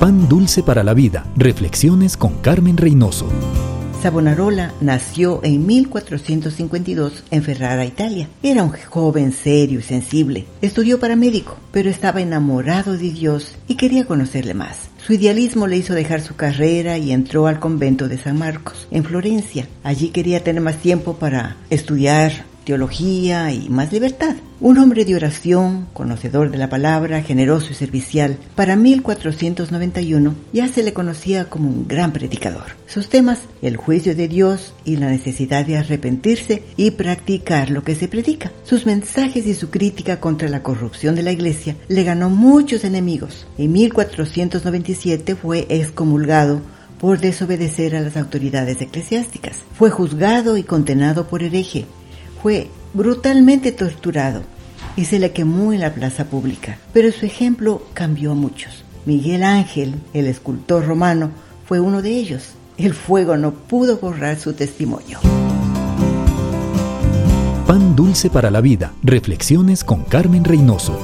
Pan dulce para la vida. Reflexiones con Carmen Reynoso. Savonarola nació en 1452 en Ferrara, Italia. Era un joven serio y sensible. Estudió para médico, pero estaba enamorado de Dios y quería conocerle más. Su idealismo le hizo dejar su carrera y entró al convento de San Marcos, en Florencia. Allí quería tener más tiempo para estudiar teología y más libertad. Un hombre de oración, conocedor de la palabra, generoso y servicial, para 1491 ya se le conocía como un gran predicador. Sus temas, el juicio de Dios y la necesidad de arrepentirse y practicar lo que se predica. Sus mensajes y su crítica contra la corrupción de la iglesia le ganó muchos enemigos. En 1497 fue excomulgado por desobedecer a las autoridades eclesiásticas. Fue juzgado y condenado por hereje fue brutalmente torturado y se le quemó en la plaza pública. Pero su ejemplo cambió a muchos. Miguel Ángel, el escultor romano, fue uno de ellos. El fuego no pudo borrar su testimonio. Pan dulce para la vida. Reflexiones con Carmen Reynoso.